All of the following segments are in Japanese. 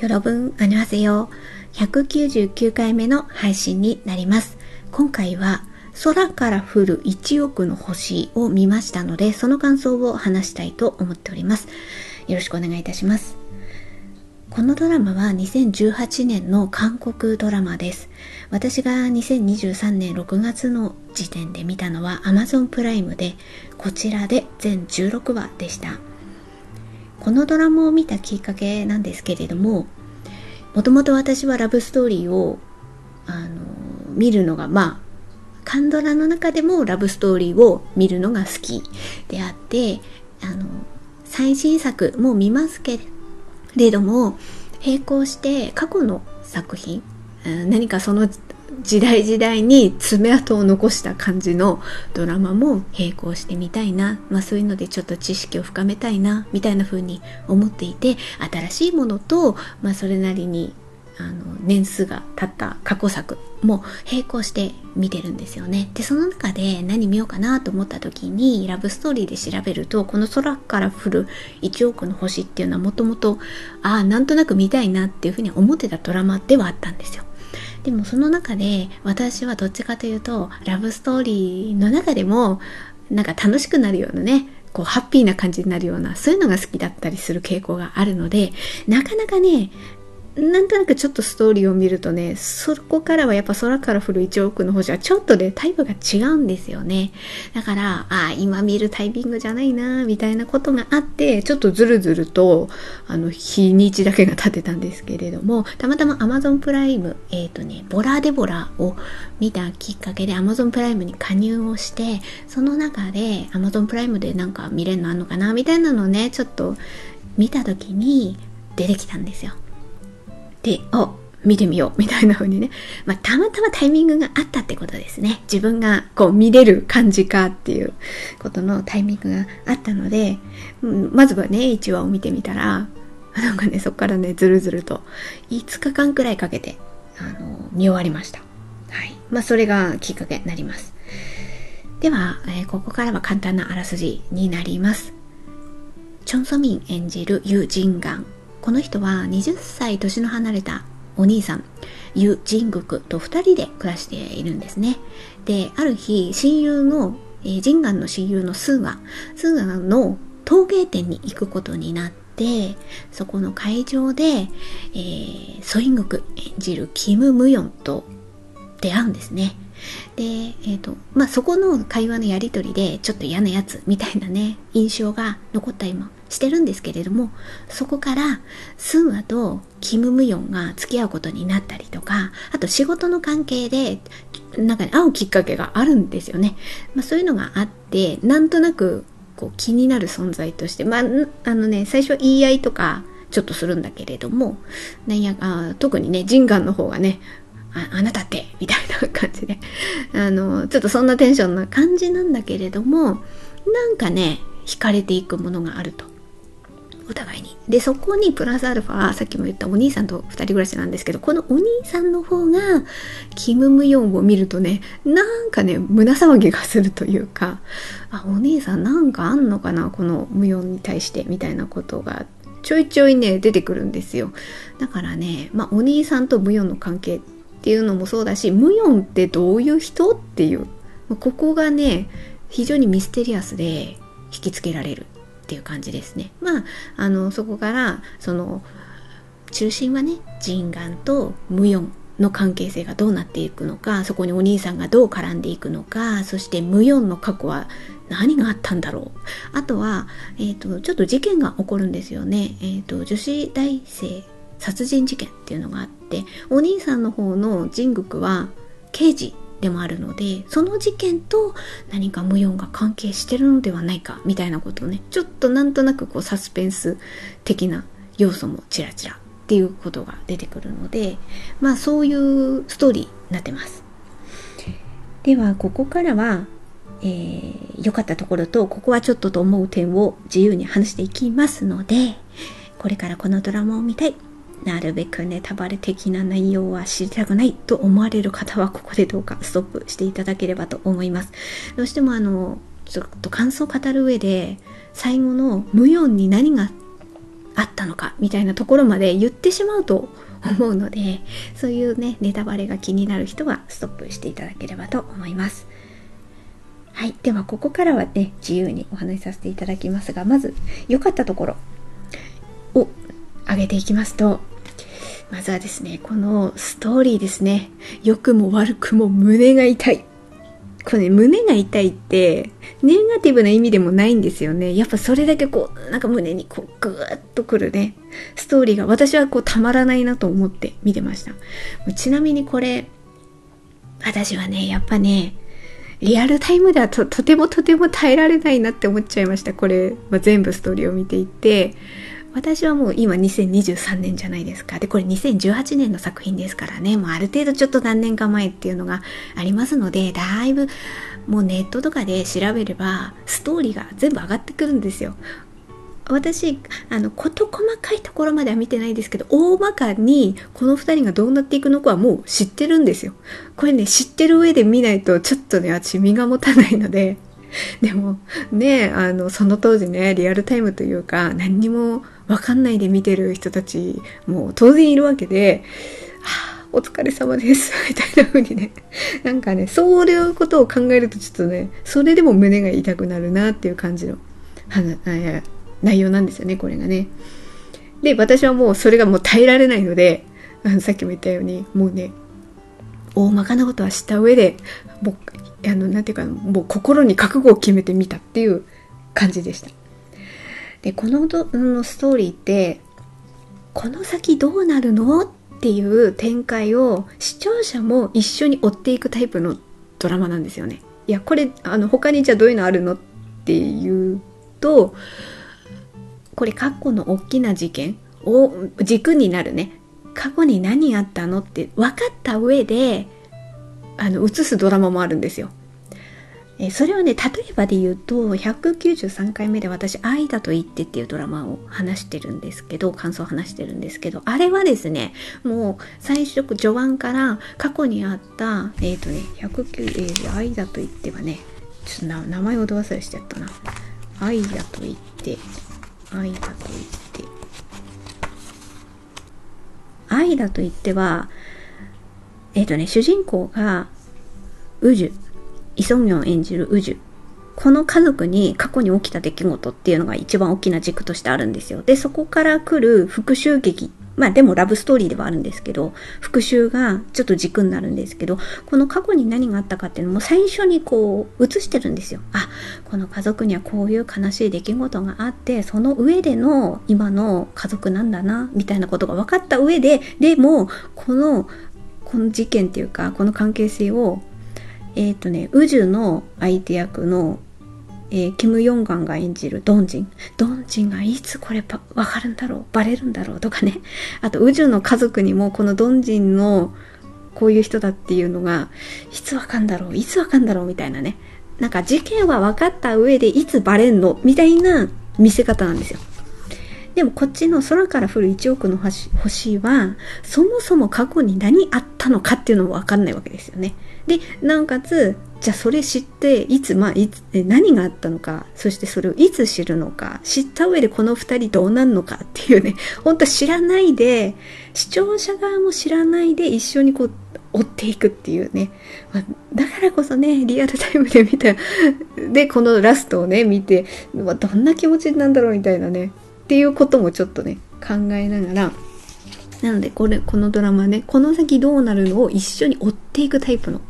よろぶん、あにわせよ。199回目の配信になります。今回は、空から降る1億の星を見ましたので、その感想を話したいと思っております。よろしくお願いいたします。このドラマは2018年の韓国ドラマです。私が2023年6月の時点で見たのは Amazon プライムで、こちらで全16話でした。このドラマを見たきっかけなんですけれども、もともと私はラブストーリーを、あの、見るのが、まあ、カンドラの中でもラブストーリーを見るのが好きであって、あの、最新作も見ますけれども、並行して過去の作品、何かその時代時代に爪痕を残した感じのドラマも並行してみたいな、まあそういうのでちょっと知識を深めたいな、みたいな風に思っていて、新しいものと、まあそれなりにあの年数が経った過去作も並行して見てるんですよね。で、その中で何見ようかなと思った時にラブストーリーで調べると、この空から降る1億の星っていうのはもともと、ああ、なんとなく見たいなっていうふうに思ってたドラマではあったんですよ。でもその中で私はどっちかというとラブストーリーの中でもなんか楽しくなるようなねこうハッピーな感じになるようなそういうのが好きだったりする傾向があるのでなかなかねなんとなくちょっとストーリーを見るとね、そこからはやっぱ空から降る1億の星はちょっとね、タイプが違うんですよね。だから、ああ、今見るタイミングじゃないな、みたいなことがあって、ちょっとずるずると、あの、日にちだけが経ってたんですけれども、たまたま Amazon プライム、えっ、とね、ボラデボラを見たきっかけで Amazon プライムに加入をして、その中で Amazon プライムでなんか見れるのあんのかな、みたいなのをね、ちょっと見た時に出てきたんですよ。で、お、見てみよう、みたいな風にね。まあ、たまたまタイミングがあったってことですね。自分がこう見れる感じかっていうことのタイミングがあったので、うんまずはね、1話を見てみたら、なんかね、そこからね、ずるずると、5日間くらいかけて、あの、見終わりました。はい。まあ、それがきっかけになります。では、えーここからは簡単なあらすじになります。チョン・ソミン演じるユ・ジンガン。この人は20歳年の離れたお兄さん、ユ・ジングクと2人で暮らしているんですね。で、ある日、親友の、えージンガンの親友のスーガ、スーガの陶芸店に行くことになって、そこの会場で、えーソイングク演じるキム・ムヨンと出会うんですね。で、えっ、と、まあ、そこの会話のやりとりで、ちょっと嫌なやつみたいなね、印象が残ったりもしてるんですけれども、そこから、スンアとキム・ムヨンが付き合うことになったりとか、あと仕事の関係で、なんかね、会うきっかけがあるんですよね。まあ、そういうのがあって、なんとなく、こう、気になる存在として、まあ、あのね、最初は言い合いとか、ちょっとするんだけれども、なんやあ特にね、ジンガンの方がね、ああなたってみたいな感じであのちょっとそんなテンションな感じなんだけれどもなんかね惹かれていくものがあるとお互いに。でそこにプラスアルファさっきも言ったお兄さんと二人暮らしなんですけどこのお兄さんの方がキム・ムヨンを見るとねなんかね胸騒ぎがするというかあお兄さんなんかあんのかなこのムヨンに対してみたいなことがちょいちょいね出てくるんですよ。だからねまあお兄さんとムヨンの関係っていうのもそうだしムヨンってどういう人っていうここがね非常にミステリアスで引きつけられる。っていう感じですね。まああのそこからその中心はねジンガンとムヨンの関係性がどうなっていくのかそこにお兄さんがどう絡んでいくのかそしてムヨンの過去は何があったんだろう。あとは、えー、とちょっと事件が起こるんですよね、えー、と女子大生殺人事件っていうのがあってお兄さんの方のジングクは刑事でもあるのでその事件と何かムヨンが関係してるのではないかみたいなことをねちょっとなんとなくこうサスペンス的な要素もちらちらっていうことが出てくるのでまあそういうストーリーになってます。ではここからはえーかったところとここはちょっとと思う点を自由に話していきますのでこれからこのドラマを見たい。なるべくネタバレ的な内容は知りたくないと思われる方はここでどうかストップしていただければと思います。どうしてもあのちょっと感想を語る上で最後の無ヨンに何があったのかみたいなところまで言ってしまうと思うのでそういうねネタバレが気になる人はストップしていただければと思います。はいではここからはね自由にお話しさせていただきますがまず良かったところ。を挙げていきますとまずはですねこのストーリーですね良くも悪くも胸が痛いこれね、胸が痛いって、ネガティブな意味でもないんですよね。やっぱそれだけこう、なんか胸にこう、ぐーっとくるね、ストーリーが私はこう、たまらないなと思って見てました。ちなみにこれ、私はね、やっぱね、リアルタイムではととてもとても耐えられないなって思っちゃいました。これ、まあ、全部ストーリーを見ていて、私はもう今2023年じゃないですか。で、これ2018年の作品ですからね、もうある程度ちょっと何年か前っていうのがありますので、だいぶもうネットとかで調べればストーリーが全部上がってくるんですよ。私あの事細かいところまでは見てないですけど大まかにこの2人がどうなっていくのかはもう知ってるんですよこれね知ってる上で見ないとちょっとね私身が持たないので でもねあのその当時ねリアルタイムというか何にも分かんないで見てる人たちも当然いるわけで、はあ、お疲れ様です、みたいな風にね、なんかね、そういうことを考えるとちょっとね、それでも胸が痛くなるなっていう感じの内容なんですよね、これがね。で、私はもうそれがもう耐えられないので、さっきも言ったように、もうね、大まかなことは知った上で、もう、あの、なんていうか、もう心に覚悟を決めてみたっていう感じでした。でこののストーリーってこの先どうなるのっていう展開を視聴者も一緒に追っていくタイプのドラマなんですよね。いやこれあの他にじゃあどういうのあるのっていうとこれ過去の大きな事件を軸になるね過去に何あったのって分かった上であの映すドラマもあるんですよ。えそれはね例えばで言うと193回目で私「愛だと言って」っていうドラマを話してるんですけど感想を話してるんですけどあれはですねもう最初序盤から過去にあったえっ、ー、とね109、えー、愛だと言ってはねちょっと名前をど忘れしちゃったな愛だと言って愛だと言って愛だと言ってはえっ、ー、とね主人公が宇宙イ・ソンミョン演じるウジュこの家族に過去に起きた出来事っていうのが一番大きな軸としてあるんですよ。で、そこから来る復讐劇。まあでもラブストーリーではあるんですけど、復讐がちょっと軸になるんですけど、この過去に何があったかっていうのも最初にこう映してるんですよ。あ、この家族にはこういう悲しい出来事があって、その上での今の家族なんだな、みたいなことが分かった上で、でも、この、この事件っていうか、この関係性をえっ、ー、とね、宇宙の相手役の、えー、キム・ヨンガンが演じるドンジン。ドンジンがいつこればわかるんだろうバレるんだろうとかね。あと宇宙の家族にもこのドンジンのこういう人だっていうのが、いつわかんだろういつわかんだろうみたいなね。なんか事件は分かった上でいつバレんのみたいな見せ方なんですよ。でもこっちの空から降る1億の星は、そもそも過去に何あったのかっていうのもわかんないわけですよね。で、なおかつ、じゃあそれ知って、いつ、まあ、いつ、何があったのか、そしてそれをいつ知るのか、知った上でこの二人どうなんのかっていうね、本当知らないで、視聴者側も知らないで一緒にこう、追っていくっていうね。まあ、だからこそね、リアルタイムで見た、で、このラストをね、見て、まあ、どんな気持ちなんだろうみたいなね、ていうこともちょっとね、考えながら、なのでこれ、このドラマね、この先どうなるのを一緒に追っていくタイプの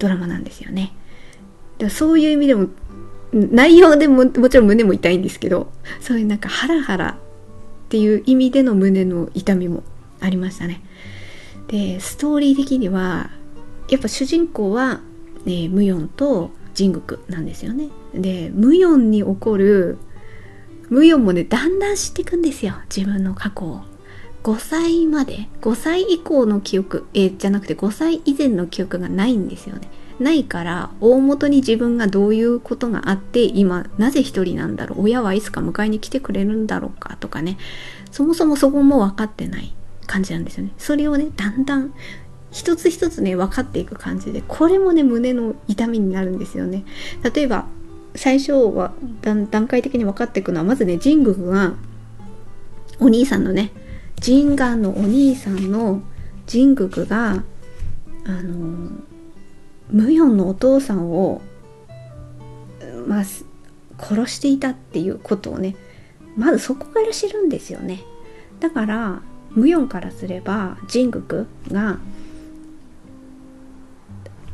ドラマなんですよね。でそういう意味でも、内容でももちろん胸も痛いんですけど、そういうなんかハラハラっていう意味での胸の痛みもありましたね。で、ストーリー的には、やっぱ主人公は、ね、ムヨンとジングクなんですよね。で、ムヨンに起こるムヨンもね、だんだん知っていくんですよ。自分の過去を。5歳まで、5歳以降の記憶、えー、じゃなくて5歳以前の記憶がないんですよね。ないから大元に自分がどういうことがあって今なぜ一人なんだろう親はいつか迎えに来てくれるんだろうかとかねそもそもそこも分かってない感じなんですよねそれをねだんだん一つ一つね分かっていく感じでこれもね胸の痛みになるんですよね例えば最初は段階的に分かっていくのはまずねジングがお兄さんのねジガンのお兄さんのジングがあのムヨンのお父さんをまあ殺していたっていうことをねまずそこから知るんですよね。だからムヨンからすればジングが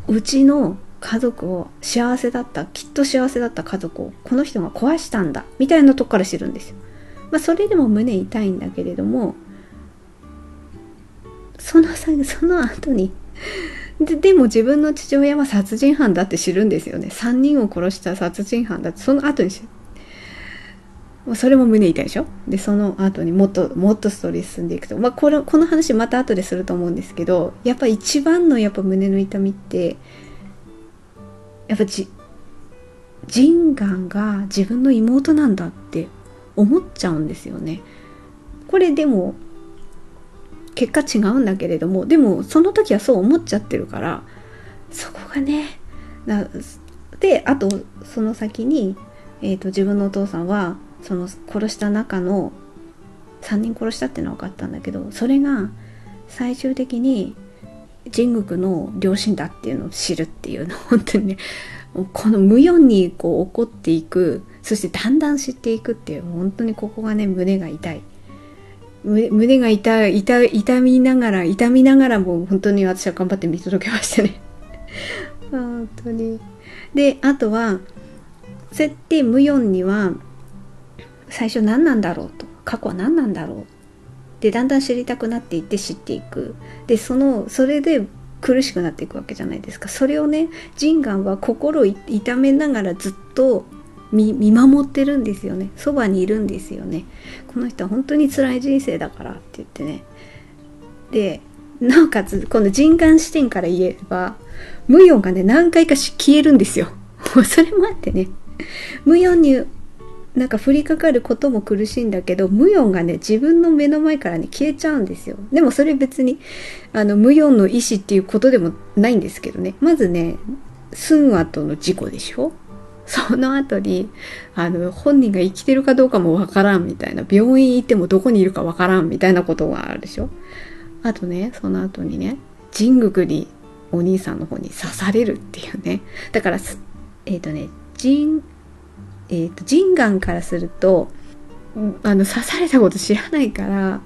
うちの家族を幸せだったきっと幸せだった家族をこの人が壊したんだみたいなとこから知るんですよ。まあ、それでも胸痛いんだけれどもそのその後にででも自分の父親は殺人犯だって知るんですよね。3人を殺した殺人犯だってその後に知る。それも胸痛いでしょ？でその後にもっともっとストーリー進んでいくと、まあ、これこの話また後ですると思うんですけどやっぱ一番のやっぱ胸の痛みってやっぱじジンガンが自分の妹なんだって思っちゃうんですよね。これでも結果違うんだけれどもでもその時はそう思っちゃってるからそこがねであとその先に、えーと、自分のお父さんはその殺した中の3人殺したっていうのは分かったんだけどそれが最終的に神宮の両親だっていうのを知るっていうの本当にねこの無四にこう起こっていくそしてだんだん知っていくっていう本当にここがね胸が痛い。胸が痛痛痛みながら痛みながらも本当に私は頑張って見届けましたね。本当に。であとはそうやって無四には最初何なんだろうと過去は何なんだろうでだんだん知りたくなっていって知っていく。でそのそれで苦しくなっていくわけじゃないですか。それをねジンガンは心を痛めながらずっと見守ってるんですよね。そばにいるんですよね。この人は本当に辛い人生だからって言ってね。でなおかつこの人眼視点から言えば無用がね何回か消えるんですよ。それもあってね。無用になんか降りかかることも苦しいんだけど無音がね自分の目の前からね消えちゃうんですよ。でもそれ別にあの無音の意思っていうことでもないんですけどね。まずねスンアとの事故でしょ？その後にあの本人が生きてるかどうかもわからんみたいな病院行ってもどこにいるかわからんみたいなことがあるでしょ？あとねその後にね神宮にお兄さんの方に刺されるっていうね。だからえっ、ー、とね神えっ、ー、と、ジンガンからすると、あの、刺されたこと知らないから、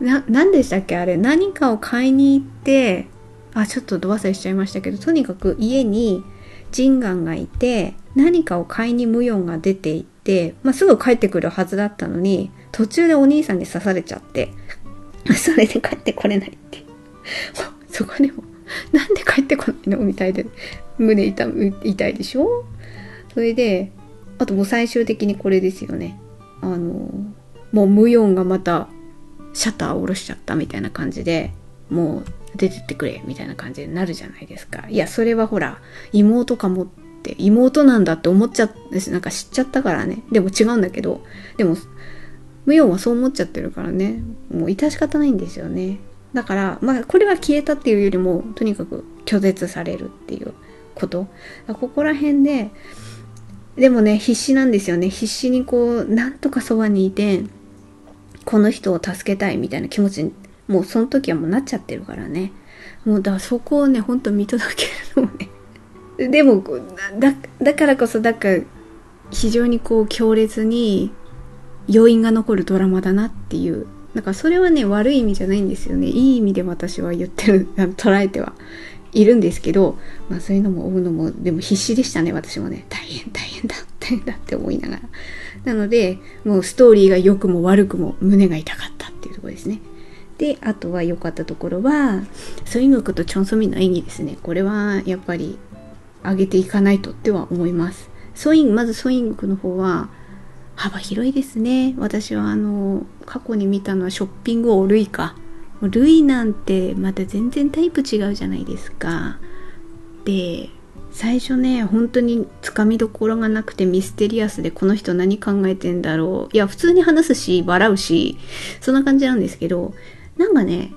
な、何でしたっけ？あれ、何かを買いに行って、あ、ちょっとど忘れしちゃいましたけど、とにかく家にジンガンがいて、何かを買いにムヨンが出て行って、まあ、すぐ帰ってくるはずだったのに、途中でお兄さんに刺されちゃって、それで帰ってこれないって。そこでも、なんで帰ってこないの？みたいで、胸痛痛いでしょ？それで、あともう最終的にこれですよね。あの、もう無音がまたシャッターを下ろしちゃったみたいな感じで、もう出てってくれみたいな感じになるじゃないですか。いや、それはほら、妹かもって、妹なんだって思っちゃって、なんか知っちゃったからね。でも違うんだけど、でも、無音はそう思っちゃってるからね、もう致し方ないんですよね。だから、まあ、これは消えたっていうよりも、とにかく拒絶されるっていうこと。ここら辺で、でもね、必死なんですよね。必死にこう、なんとかそばにいて、この人を助けたいみたいな気持ちに、もうその時はもうなっちゃってるからね。もうだからそこをね、ほんと見届けるのもね。でもだ、だからこそ、だから、非常にこう強烈に余韻が残るドラマだなっていう。だかそれはね、悪い意味じゃないんですよね。いい意味で私は言ってる、捉えてはいるんですけど、まあそういうのも追うのも、でも必死でしたね、私もね。大変大変だ、大変だって思いながら。なので、もうストーリーが良くも悪くも胸が痛かったっていうところですね。で、あとは良かったところは、ソイングクとチョンソミンの演技ですね。これはやっぱり上げていかないとっては思います。ソイン、まずソイングの方は、幅広いですね。私はあの、過去に見たのはショッピングオールイカルイなんてまた全然タイプ違うじゃないですか。で、最初ね、本当につかみどころがなくてミステリアスでこの人何考えてんだろう。いや、普通に話すし、笑うし、そんな感じなんですけど、なんかね、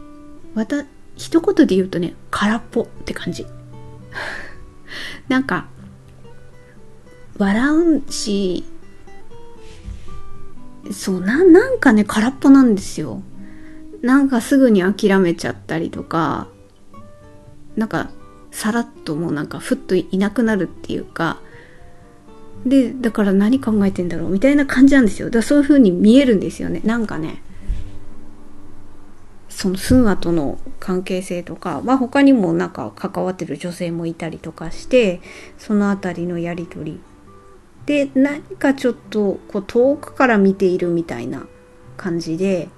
また、一言で言うとね、空っぽって感じ。なんか、笑うし、そうななんかね空っぽなんですよなんかすぐに諦めちゃったりとかなんかさらっともうなんかふっといなくなるっていうかでだから何考えてんだろうみたいな感じなんですよ。だからそういう風に見えるんですよね。なんかねそのスンアとの関係性とか、まあ、他にもなんか関わってる女性もいたりとかしてその辺りのやり取り。で何かちょっとこう遠くから見ているみたいな感じで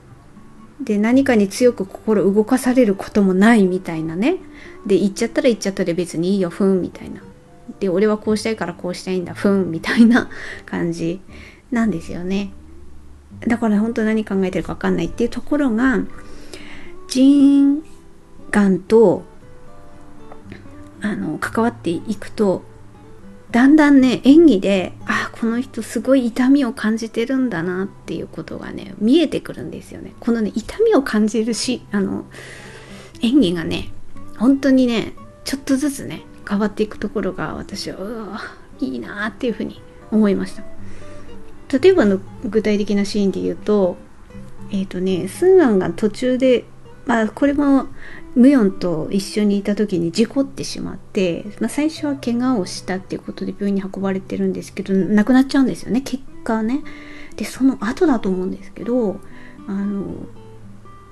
で何かに強く心動かされることもないみたいなね。で言っちゃったら言っちゃったで別にいいよふんみたいな。で俺はこうしたいからこうしたいんだふんみたいな 感じなんですよね。だから本当何考えてるか分かんないっていうところが人眼とあの関わっていくとだんだんね演技であこの人すごい痛みを感じてるんだなっていうことがね見えてくるんですよね。このね痛みを感じるしあの演技がね本当にねちょっとずつね変わっていくところが私はうわいいなっていうふうに思いました。例えばの具体的なシーンで言うとえっ、ー、とねスンアンが途中でまあこれもムヨンと一緒にいた時に事故ってしまって、まあ、最初は怪我をしたっていうことで病院に運ばれてるんですけど亡くなっちゃうんですよね。結果ね。でその後だと思うんですけどあの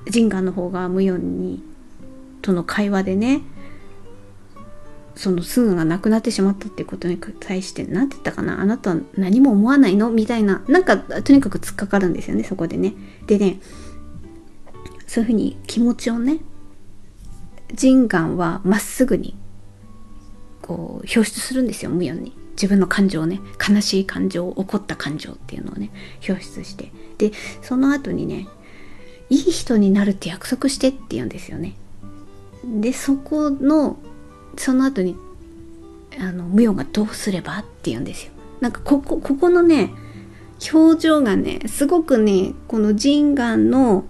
ジンガンの方がムヨンにとの会話でねそのスンが亡くなってしまったってことに対して何て言ったかなあなたは何も思わないの？みたいななんかとにかく突っかかるんですよねそこでね。でねそういうふうに気持ちをね人眼はまっすぐにこう表出するんですよ無用に。自分の感情をね悲しい感情怒った感情っていうのをね表出して。でその後にねいい人になるって約束してって言うんですよね。でそこのその後にあの無用がどうすればって言うんですよ。なんかここここのね表情がねすごくねこの人眼の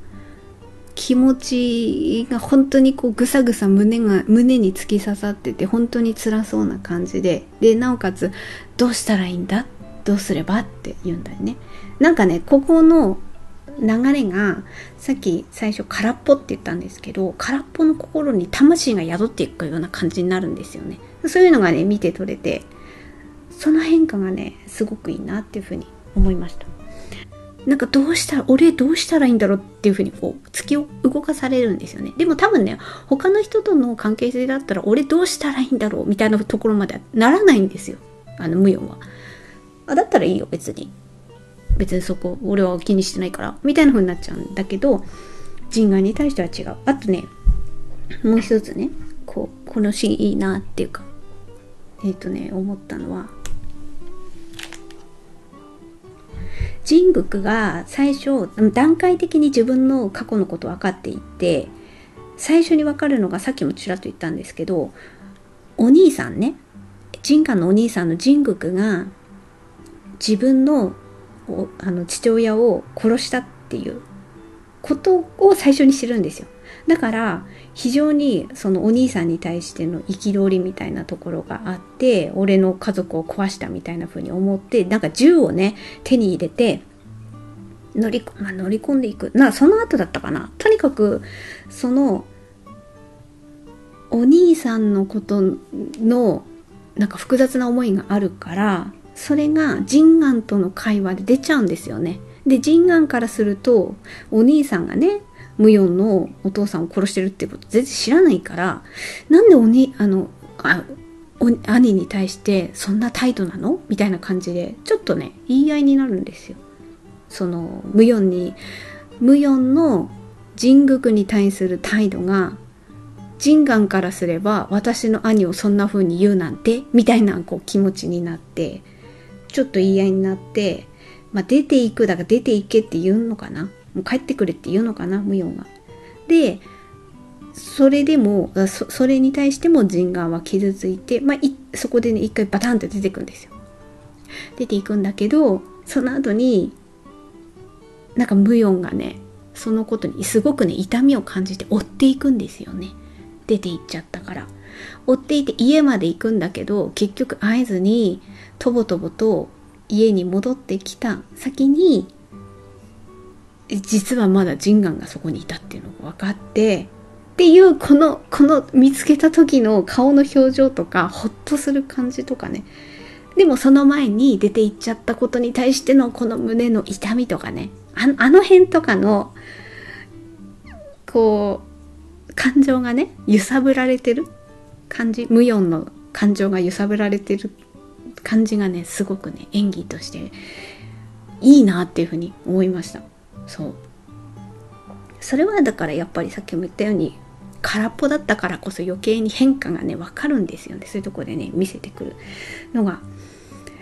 気持ちが本当にこうぐさぐさ胸が胸に突き刺さってて本当に辛そうな感じで。でなおかつどうしたらいいんだ？どうすれば？って言うんだよね。なんかねここの流れがさっき最初空っぽって言ったんですけど空っぽの心に魂が宿っていくような感じになるんですよね。そういうのがね見て取れてその変化がねすごくいいなっていうふうに思いました。なんかどうしたら、俺どうしたらいいんだろうっていうふうにこう、突き動かされるんですよね。でも多分ね、他の人との関係性だったら、俺どうしたらいいんだろうみたいなところまではならないんですよ。あの、無用は。あ、だったらいいよ、別に。別にそこ、俺は気にしてないから。みたいな風になっちゃうんだけど、人外に対しては違う。あとね、もう一つね、こう、このシーンいいなっていうか、えっ、ー、とね、思ったのは、人物が最初段階的に自分の過去のこと分かっていって最初に分かるのがさっきもちらっと言ったんですけどお兄さんね人間のお兄さんのジングクが自分のあの父親を殺したっていうことを最初に知るんですよ。だから非常にそのお兄さんに対しての憤りみたいなところがあって俺の家族を壊したみたいな風に思ってなんか銃をね手に入れて乗り,、まあ、乗り込んでいく。なその後だったかな。とにかくそのお兄さんのことのなんか複雑な思いがあるからそれが人眼との会話で出ちゃうんですよね。で人眼からするとお兄さんがね無用のお父さんを殺してるってこと全然知らないからなんでおにあのあ兄に対してそんな態度なの？みたいな感じでちょっとね言い合いになるんですよ。その無四に無四の神宮に対する態度が人眼からすれば私の兄をそんな風に言うなんて？みたいなこう気持ちになってちょっと言い合いになって、まあ、出ていくだから出ていけって言うのかな？もう帰ってくれって言うのかな？無用が。でそれでもそそれに対しても人眼は傷ついて、まあ、そこでね一回バタンって出てくんですよ。出ていくんだけどその後になんか無用がねそのことにすごくね痛みを感じて追っていくんですよね。出て行っちゃったから。追っていて家まで行くんだけど結局会えずにとぼとぼと家に戻ってきた先に実はまだジンガンがそこにいたっていうのが分かってっていうこのこの見つけた時の顔の表情とかホッとする感じとかね。でもその前に出て行っちゃったことに対してのこの胸の痛みとかね。ああの辺とかのこう感情がね揺さぶられてる感じ。無音の感情が揺さぶられてる感じがねすごくね演技としていいなっていうふうに思いました。そう。それはだからやっぱりさっきも言ったように空っぽだったからこそ余計に変化がね分かるんですよね。そういうとこでね見せてくるのが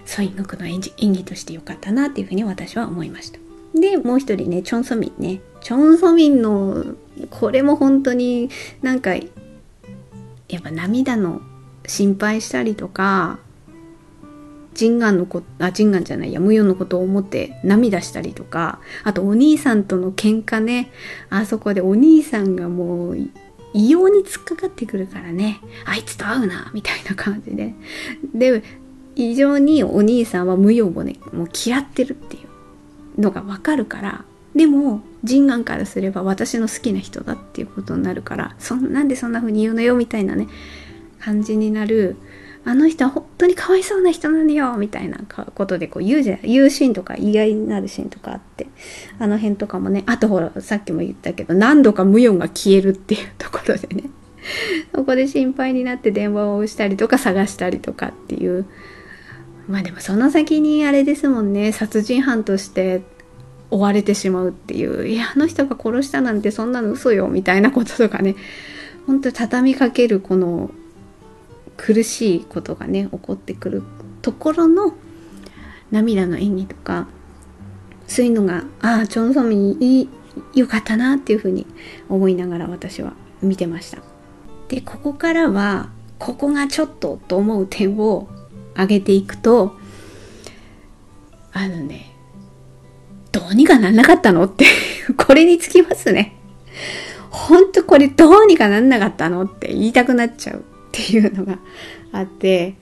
ソイングクの演技演技として良かったなっていうふうに私は思いました。でもう一人ねチョン・ソミンね。チョン・ソミンのこれも本当になんかやっぱ涙の心配したりとかジンガンのこ、あ、ジンガンじゃないや、無用のことを思って涙したりとか、あとお兄さんとの喧嘩ね、あそこでお兄さんがもう異様に突っかかってくるからね、あいつと会うな、みたいな感じで。で、異常にお兄さんは無用をね、もう嫌ってるっていうのがわかるから、でも、ジンガンからすれば私の好きな人だっていうことになるから、そんなんでそんな風に言うのよ、みたいなね、感じになる。あの人は本当にかわいそうな人なのよみたいなことでこう言うじゃん。言うシーンとか意外になるシーンとかあって。あの辺とかもね。あとほら、さっきも言ったけど、何度か無音が消えるっていうところでね。そこで心配になって電話をしたりとか探したりとかっていう。まあでもその先にあれですもんね。殺人犯として追われてしまうっていう。いや、あの人が殺したなんてそんなの嘘よみたいなこととかね。本当畳みかけるこの苦しいことがね起こってくるところの涙の演技とかそういうのがああチョン・ソミンよかったなっていうふうに思いながら私は見てました。でここからはここがちょっとと思う点を上げていくとあのねどうにかなんなかったのって これにつきますね。ほんとこれどうにかなんなかったのって言いたくなっちゃう。っていうのがあって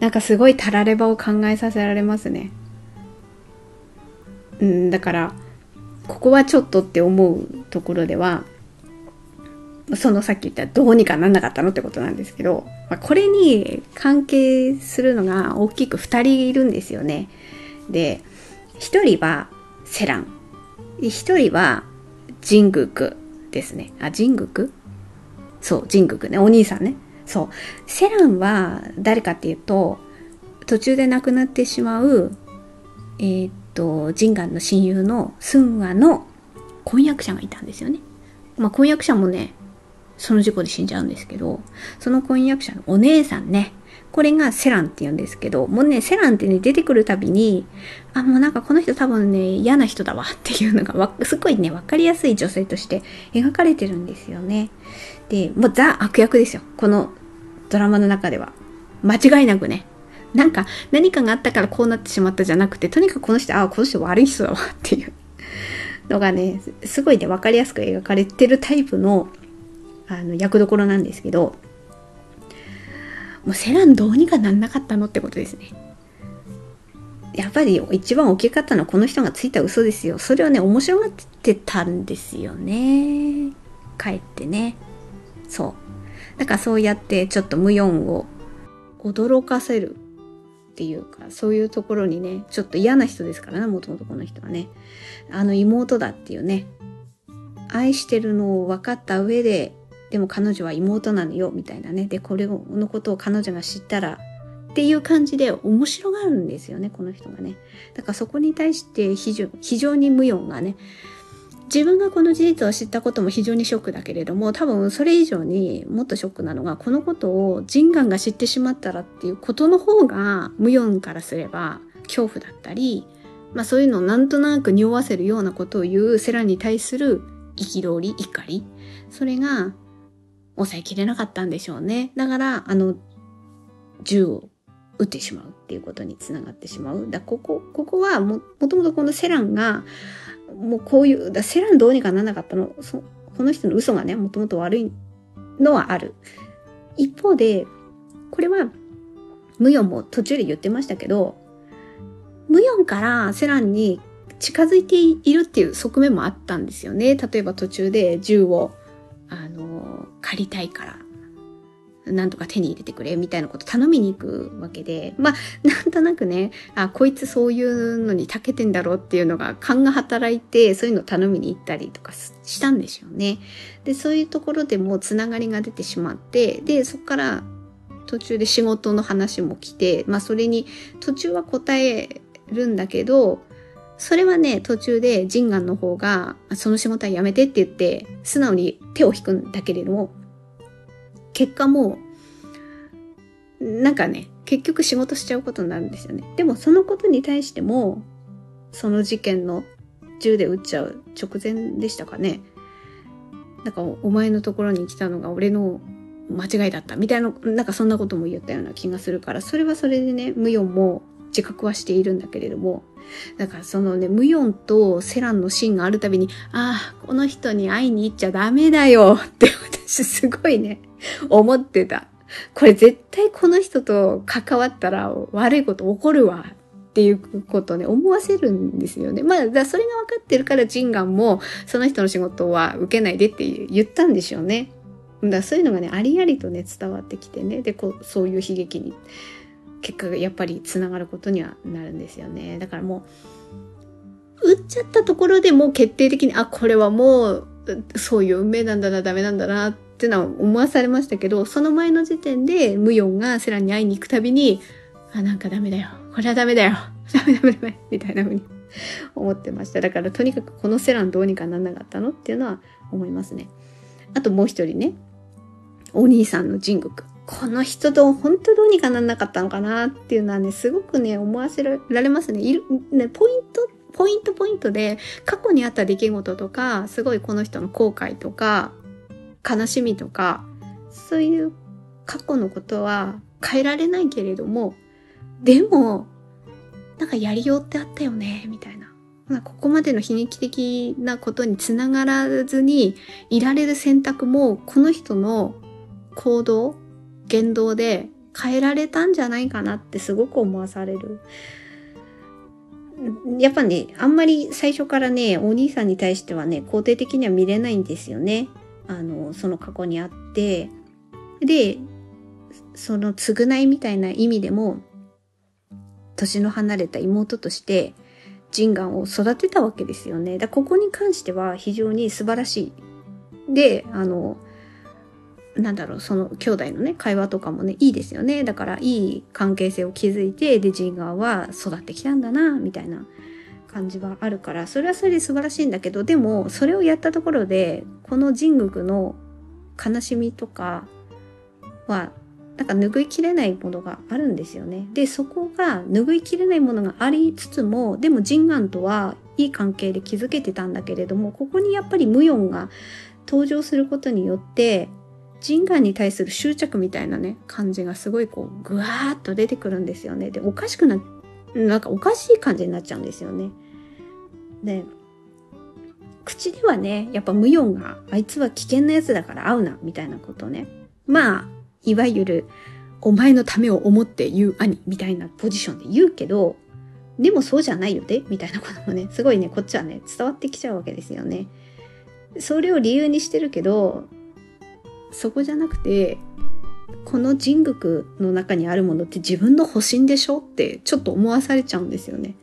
なんかすごいたらればを考えさせられますね。うん、だからここはちょっとって思うところではそのさっき言ったどうにかなんなかったのってことなんですけど、まあ、これに関係するのが大きく2人いるんですよね。で1人はセラン1人はジングクですね。あ、ジングクそう、ジングクね。お兄さんね。そう。セランは誰かっていうと、途中で亡くなってしまう、えー、っと、ジンガンの親友のスンワの婚約者がいたんですよね。まあ、婚約者もね、その事故で死んじゃうんですけど、その婚約者のお姉さんね、これがセランって言うんですけど、もうね、セランってね、出てくるたびに、あ、もうなんかこの人多分ね、嫌な人だわっていうのがすごいね、わかりやすい女性として描かれてるんですよね。で、もうザ悪役ですよ。このドラマの中では。間違いなくね。なんか何かがあったからこうなってしまったじゃなくて、とにかくこの人、ああ、この人悪い人だわっていうのがね、すごいね、わかりやすく描かれてるタイプのあの役どころなんですけど、もうセランどうにかなんなかったのってことですね。やっぱり一番大きかったのはこの人がついた嘘ですよ。それをね、面白がってたんですよね。帰ってね。そう。だからそうやってちょっと無音を驚かせるっていうか、そういうところにね、ちょっと嫌な人ですからね、もともとこの人はね。あの妹だっていうね、愛してるのを分かった上で、でも彼女は妹なのよ、みたいなね。で、これのことを彼女が知ったら、っていう感じで面白がるんですよね、この人がね。だからそこに対して非常非常に無用がね、自分がこの事実を知ったことも非常にショックだけれども、多分それ以上にもっとショックなのが、このことをジンガンが知ってしまったらっていうことの方が、無用からすれば恐怖だったり、まあそういうのをなんとなく匂わせるようなことを言うセラに対する憤り、怒り。それが抑えきれなかったんでしょうね。だから、あの、銃を撃ってしまうっていうことにつながってしまう。だここ、ここはも、もともとこのセランが、もうこういう、だセランどうにかならなかったの、そこの人の嘘がね、もともと悪いのはある。一方で、これは、ムヨンも途中で言ってましたけど、ムヨンからセランに近づいているっていう側面もあったんですよね。例えば途中で銃を、あの、借りたいからなんとか手に入れてくれみたいなこと頼みに行くわけで、まあ、なんとなくね、あ、こいつそういうのに長けてんだろうっていうのが勘が働いて、そういうのを頼みに行ったりとかしたんでしょうね。で、そういうところでもつながりが出てしまって、で、そこから途中で仕事の話も来て、まあ、それに途中は答えるんだけど、それはね、途中でジンガンの方が、その仕事はやめてって言って、素直に手を引くんだけれども、結果も、なんかね、結局仕事しちゃうことになるんですよね。でもそのことに対しても、その事件の銃で撃っちゃう直前でしたかね。なんかお前のところに来たのが俺の間違いだったみたいな、なんかそんなことも言ったような気がするから、それはそれでね、無用も自覚はしているんだけれども、だからそのね、ムヨンとセランのシーンがあるたびに、ああ、この人に会いに行っちゃダメだよって私すごいね、思ってた。これ絶対この人と関わったら悪いこと起こるわっていうことをね、思わせるんですよね。まあ、だそれが分かってるからジンガンもその人の仕事は受けないでって言ったんでしょうね。だそういうのがね、ありありとね、伝わってきてね、で、こう、そういう悲劇に結果がやっぱりつながることにはなるんですよね。だからもう、打っちゃったところでもう決定的に、あ、これはもう、そういう運命なんだな、ダメなんだな、っていうのは思わされましたけど、その前の時点で、ムヨンがセランに会いに行くたびに、あ、なんかダメだよ。これはダメだよ。ダメダメダメ。みたいな風に 思ってました。だからとにかくこのセランどうにかなんなかったのっていうのは思いますね。あともう一人ね、お兄さんのジングク。この人と本当どうにかなんなかったのかなっていうのはね、すごくね、思わせられますね。いる、ね、ポイント、ポイントポイントで過去にあった出来事とか、すごいこの人の後悔とか、悲しみとか、そういう過去のことは変えられないけれども、でも、なんかやりようってあったよね、みたいな。ここまでの悲劇的なことにつながらずにいられる選択も、この人の行動言動で変えられたんじゃないかなってすごく思わされる。やっぱね、あんまり最初からね、お兄さんに対してはね、肯定的には見れないんですよね。あの、その過去にあって。で、その償いみたいな意味でも、年の離れた妹として、ジンガンを育てたわけですよね。だここに関しては非常に素晴らしい。で、あの、なんだろう、その兄弟のね、会話とかもね、いいですよね。だから、いい関係性を築いて、で、ジンガーは育ってきたんだな、みたいな感じはあるから、それはそれで素晴らしいんだけど、でも、それをやったところで、このジングクの悲しみとかは、なんか拭いきれないものがあるんですよね。で、そこが拭いきれないものがありつつも、でもジンガンとはいい関係で築けてたんだけれども、ここにやっぱりムヨンが登場することによって、人眼に対する執着みたいなね、感じがすごいこう、ぐわーっと出てくるんですよね。で、おかしくな、なんかおかしい感じになっちゃうんですよね。で、口ではね、やっぱ無用が、あいつは危険なやつだから会うな、みたいなことね。まあ、いわゆる、お前のためを思って言う兄、みたいなポジションで言うけど、でもそうじゃないよね、みたいなこともね、すごいね、こっちはね、伝わってきちゃうわけですよね。それを理由にしてるけど、そこじゃなくてこの人国の中にあるものって自分の保身でしょってちょっと思わされちゃうんですよね。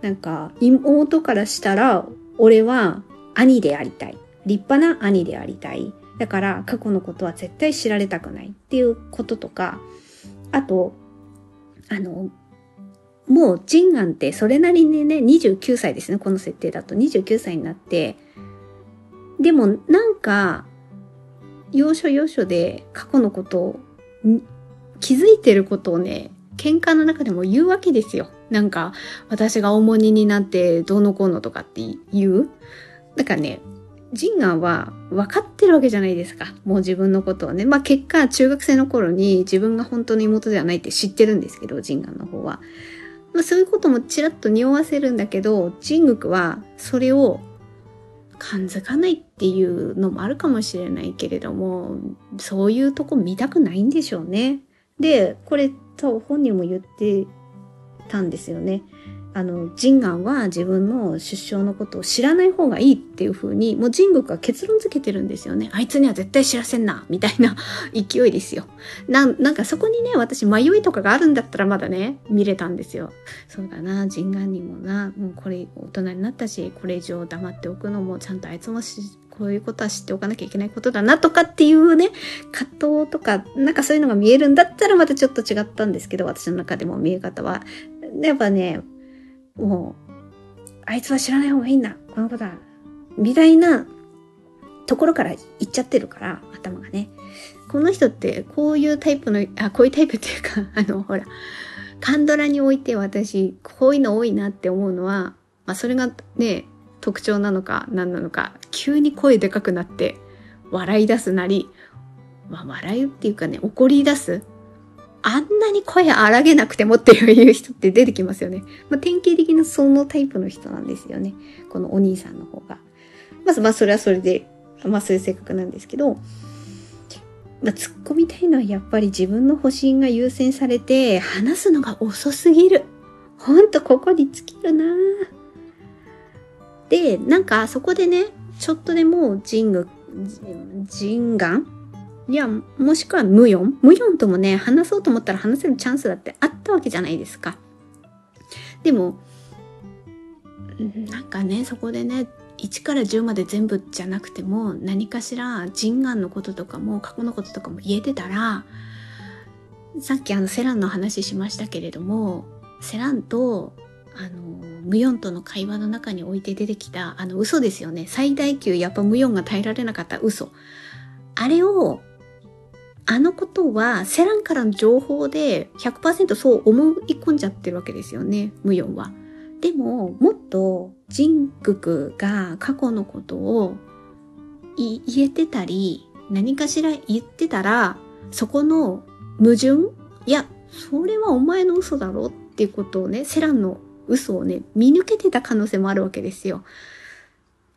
なんか妹からしたら俺は兄でありたい。立派な兄でありたい。だから過去のことは絶対知られたくないっていうこととか、あと、あの、もうジンガンってそれなりにね、29歳ですね、この設定だと29歳になって、でもなんか要所要所で過去のことを気づいてることをね、喧嘩の中でも言うわけですよ。なんか、私が重荷になってどうのこうのとかって言う。だからね、ジンガンは分かってるわけじゃないですか。もう自分のことをね。まあ結果、中学生の頃に自分が本当の妹ではないって知ってるんですけど、ジンガンの方は。まあそういうこともちらっと匂わせるんだけど、ジングクはそれを感づかないっていうのもあるかもしれないけれどもそういうとこ見たくないんでしょうね。でこれと本人も言ってたんですよね。あの、ジンガンは自分の出生のことを知らない方がいいっていう風に、もうジングクは結論付けてるんですよね。あいつには絶対知らせんな、みたいな 勢いですよ。な、なんかそこにね、私迷いとかがあるんだったらまだね、見れたんですよ。そうだな、ジンガンにもな、もうこれ大人になったし、これ以上黙っておくのもちゃんとあいつもし、こういうことは知っておかなきゃいけないことだなとかっていうね、葛藤とか、なんかそういうのが見えるんだったらまたちょっと違ったんですけど、私の中でも見え方は。やっぱね、もう、あいつは知らない方がいいんだ、このことは、みたいなところから言っちゃってるから、頭がね。この人ってこういうタイプの、あ、こういうタイプっていうか、あの、ほら、カンドラにおいて私、こういうの多いなって思うのは、まあそれがね、特徴なのか何なのか、急に声でかくなって笑い出すなり、まあ笑いっていうかね、怒り出す。あんなに声荒げなくてもっていう人って出てきますよね。まあ、典型的なそのタイプの人なんですよね。このお兄さんの方が。まずまあそれはそれで、まあそういう性格なんですけど、まあ、突っ込みたいのはやっぱり自分の保身が優先されて話すのが遅すぎる。ほんとここに尽きるなで、なんかそこでね、ちょっとでもジング、ジンガンいや、もしくは無ヨン無ヨンともね、話そうと思ったら話せるチャンスだってあったわけじゃないですか。でも、なんかね、そこでね、1から10まで全部じゃなくても、何かしら人眼のこととかも、過去のこととかも言えてたら、さっきあのセランの話しましたけれども、セランと、あの、ムヨンとの会話の中に置いて出てきた、あの嘘ですよね。最大級やっぱムヨンが耐えられなかった嘘。あれをあのことはセランからの情報で100%そう思い込んじゃってるわけですよね、無ヨンは。でも、もっとジンククが過去のことを言えてたり、何かしら言ってたら、そこの矛盾いや、それはお前の嘘だろっていうことをね、セランの嘘をね、見抜けてた可能性もあるわけですよ。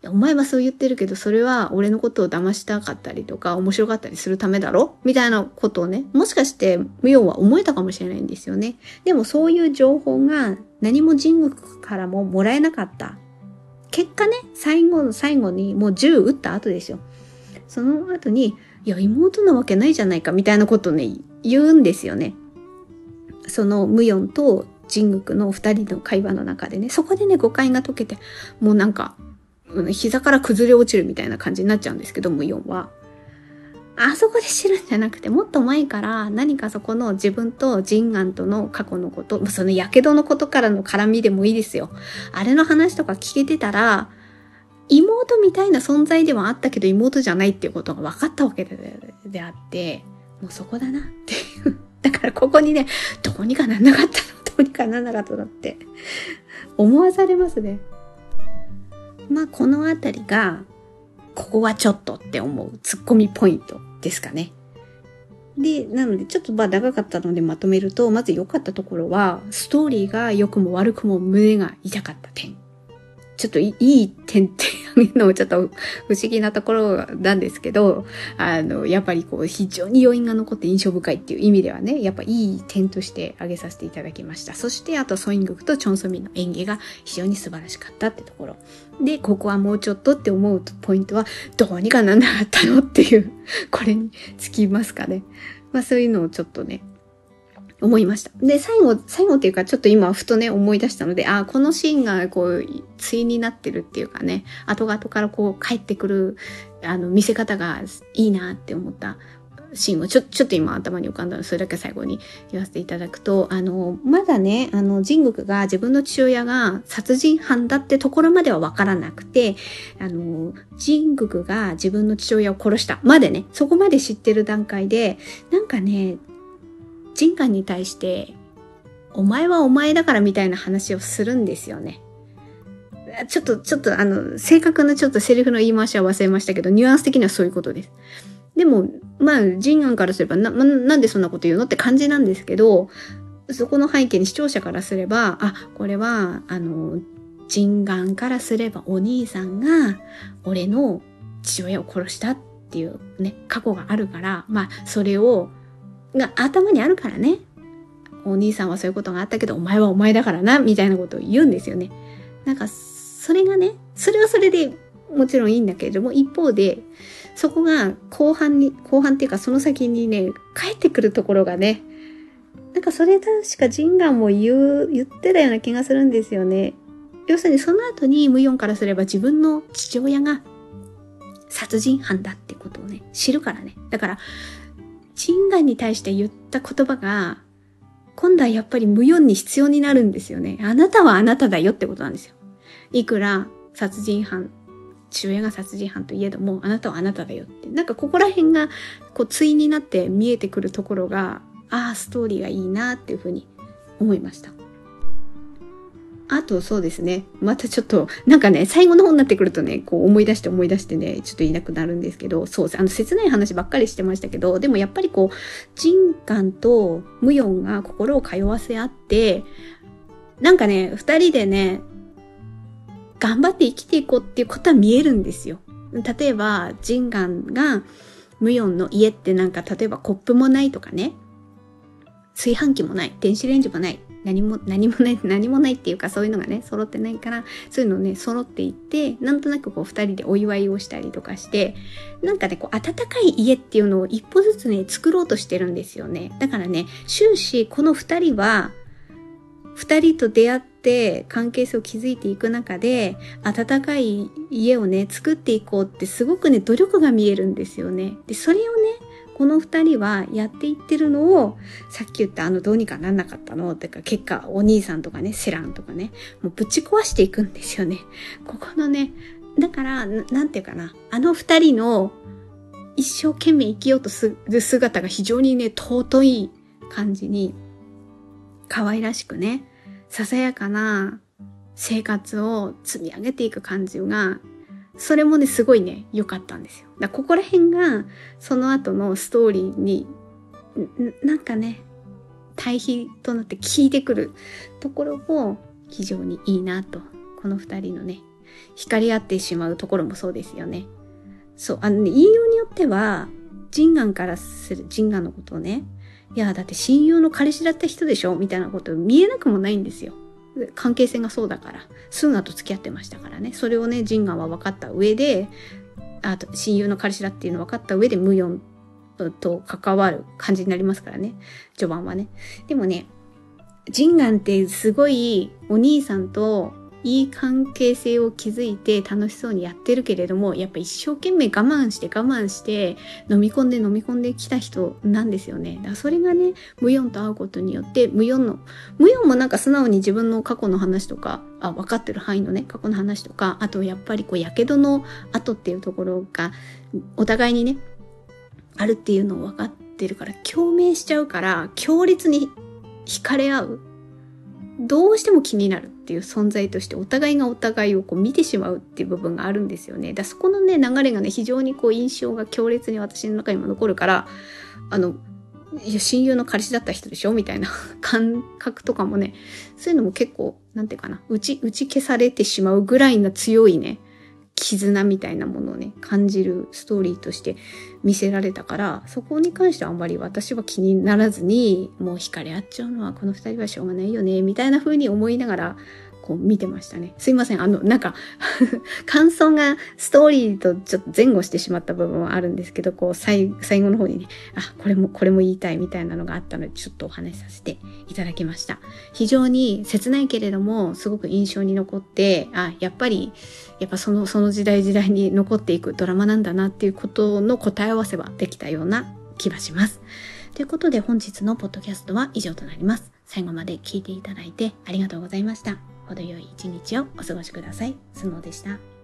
お前はそう言ってるけど、それは俺のことを騙したかったりとか、面白かったりするためだろ？みたいなことをね、もしかして、無用は思えたかもしれないんですよね。でもそういう情報が何も人国からももらえなかった。結果ね、最後の最後にもう銃撃った後ですよ。その後に、いや、妹なわけないじゃないか、みたいなことをね、言うんですよね。その無ヨンと人国の二人の会話の中でね、そこでね、誤解が解けて、もうなんか、膝から崩れ落ちるみたいな感じになっちゃうんですけど、無4は。あそこで知るんじゃなくて、もっと前から何かそこの自分と人眼との過去のこと、その火傷のことからの絡みでもいいですよ。あれの話とか聞けてたら、妹みたいな存在ではあったけど妹じゃないっていうことが分かったわけでであって、もうそこだなっていう。だからここにね、どうにかなんなかったの？どうにかなんなかったの？って思わされますね。まあこのあたりが、ここはちょっとって思うツッコミポイントですかね。で、なのでちょっとまあ長かったのでまとめると、まず良かったところは、ストーリーが良くも悪くも胸が痛かった点。ちょっといい点っていうのもちょっと不思議なところなんですけど、あの、やっぱりこう非常に余韻が残って印象深いっていう意味ではね、やっぱいい点として挙げさせていただきました。そしてあとソイングクとチョンソミンの演技が非常に素晴らしかったってところ。で、ここはもうちょっとって思うポイントは、どうにかなんなかったのっていう、これにつきますかね。まあそういうのをちょっとね、思いました。で、最後、最後っていうか、ちょっと今、ふとね、思い出したので、ああ、このシーンが、こう、対になってるっていうかね、後々からこう、帰ってくる、あの、見せ方がいいなって思ったシーンをちょ、ちょっと今頭に浮かんだので、それだけ最後に言わせていただくと、あの、まだね、あの、ジングクが自分の父親が殺人犯だってところまではわからなくて、あの、ジングクが自分の父親を殺したまでね、そこまで知ってる段階で、なんかね、人感に対して、お前はお前だからみたいな話をするんですよね。ちょっと、ちょっとあの、正確なちょっとセリフの言い回しは忘れましたけど、ニュアンス的にはそういうことです。でも、まあ、人眼からすればな、なんでそんなこと言うのって感じなんですけど、そこの背景に視聴者からすれば、あ、これは、あの、人眼からすればお兄さんが俺の父親を殺したっていうね、過去があるから、まあ、それをが頭にあるからね。お兄さんはそういうことがあったけど、お前はお前だからな、みたいなことを言うんですよね。なんか、それがね、それはそれでもちろんいいんだけれども、一方で、そこが後半に、後半っていうかその先にね、帰ってくるところがね、なんかそれ確かジンガンも言う、言ってたような気がするんですよね。要するにその後にムヨンからすれば自分の父親が殺人犯だってことをね、知るからね。だから、チンガンに対して言った言葉が、今度はやっぱり無用に必要になるんですよね。あなたはあなただよってことなんですよ。いくら殺人犯、父親が殺人犯といえども、あなたはあなただよって。なんかここら辺が、こう、対になって見えてくるところが、ああ、ストーリーがいいなっていうふうに思いました。あとそうですね。またちょっと、なんかね、最後の方になってくるとね、こう思い出して思い出してね、ちょっといなくなるんですけど、そうです。あの、切ない話ばっかりしてましたけど、でもやっぱりこう、ジンカンとムヨンが心を通わせ合って、なんかね、二人でね、頑張って生きていこうっていうことは見えるんですよ。例えば、ジンガンが、ムヨンの家ってなんか、例えばコップもないとかね、炊飯器もない、電子レンジもない、何も、何もない、何もないっていうかそういうのがね、揃ってないから、そういうのね、揃っていって、なんとなくこう二人でお祝いをしたりとかして、なんかね、こう温かい家っていうのを一歩ずつね、作ろうとしてるんですよね。だからね、終始この二人は、二人と出会って関係性を築いていく中で、温かい家をね、作っていこうってすごくね、努力が見えるんですよね。で、それをね、この二人はやっていってるのを、さっき言ったあのどうにかなんなかったのってか結果お兄さんとかね、セランとかね、もうぶち壊していくんですよね。ここのね、だから、なんていうかな、あの二人の一生懸命生きようとする姿が非常にね、尊い感じに、可愛らしくね、ささやかな生活を積み上げていく感じがそれもね、すごいね、良かったんですよ。だここら辺が、その後のストーリーに、なんかね、対比となって効いてくるところも非常にいいなと。この二人のね、光り合ってしまうところもそうですよね。そう、あのね、言いようによっては、ジンガンからする、ジンガンのことをね、いや、だって親友の彼氏だった人でしょ？みたいなこと見えなくもないんですよ。関係性がそうだから、スーナと付き合ってましたからね。それをね、ジンガンは分かった上で、あと、親友の彼氏だっていうの分かった上で、ムヨンと関わる感じになりますからね。序盤はね。でもね、ジンガンってすごいお兄さんといい関係性を築いて楽しそうにやってるけれども、やっぱ一生懸命我慢して我慢して飲み込んで飲み込んできた人なんですよね。だからそれがね、ムヨンと会うことによって、ムヨンの、ムヨンもなんか素直に自分の過去の話とか、あ、分かってる範囲のね、過去の話とか、あとやっぱりこう、やけどの後っていうところが、お互いにね、あるっていうのを分かってるから、共鳴しちゃうから、強烈に惹かれ合う。どうしても気になる。っていう存在としてお互いがお互いをこう見てしまうっていう部分があるんですよね。だそこのね流れがね非常にこう印象が強烈に私の中にも残るからあのいや親友の彼氏だった人でしょみたいな 感覚とかもねそういうのも結構何て言うかな打ち打ち消されてしまうぐらいな強いね絆みたいなものをね、感じるストーリーとして見せられたから、そこに関してはあんまり私は気にならずに、もう惹かれ合っちゃうのはこの2人はしょうがないよね、みたいな風に思いながらこう見てましたね。すいません。あの、なんか 感想がストーリーとちょっと前後してしまった部分はあるんですけど、こう最後の方にね、あ、これも、これも言いたいみたいなのがあったので、ちょっとお話しさせていただきました。非常に切ないけれども、すごく印象に残って、あ、やっぱり、やっぱその、その時代時代に残っていくドラマなんだなっていうことの答え合わせはできたような気がします。ということで本日のポッドキャストは以上となります。最後まで聞いていただいてありがとうございました。程よい一日をお過ごしください。スノーでした。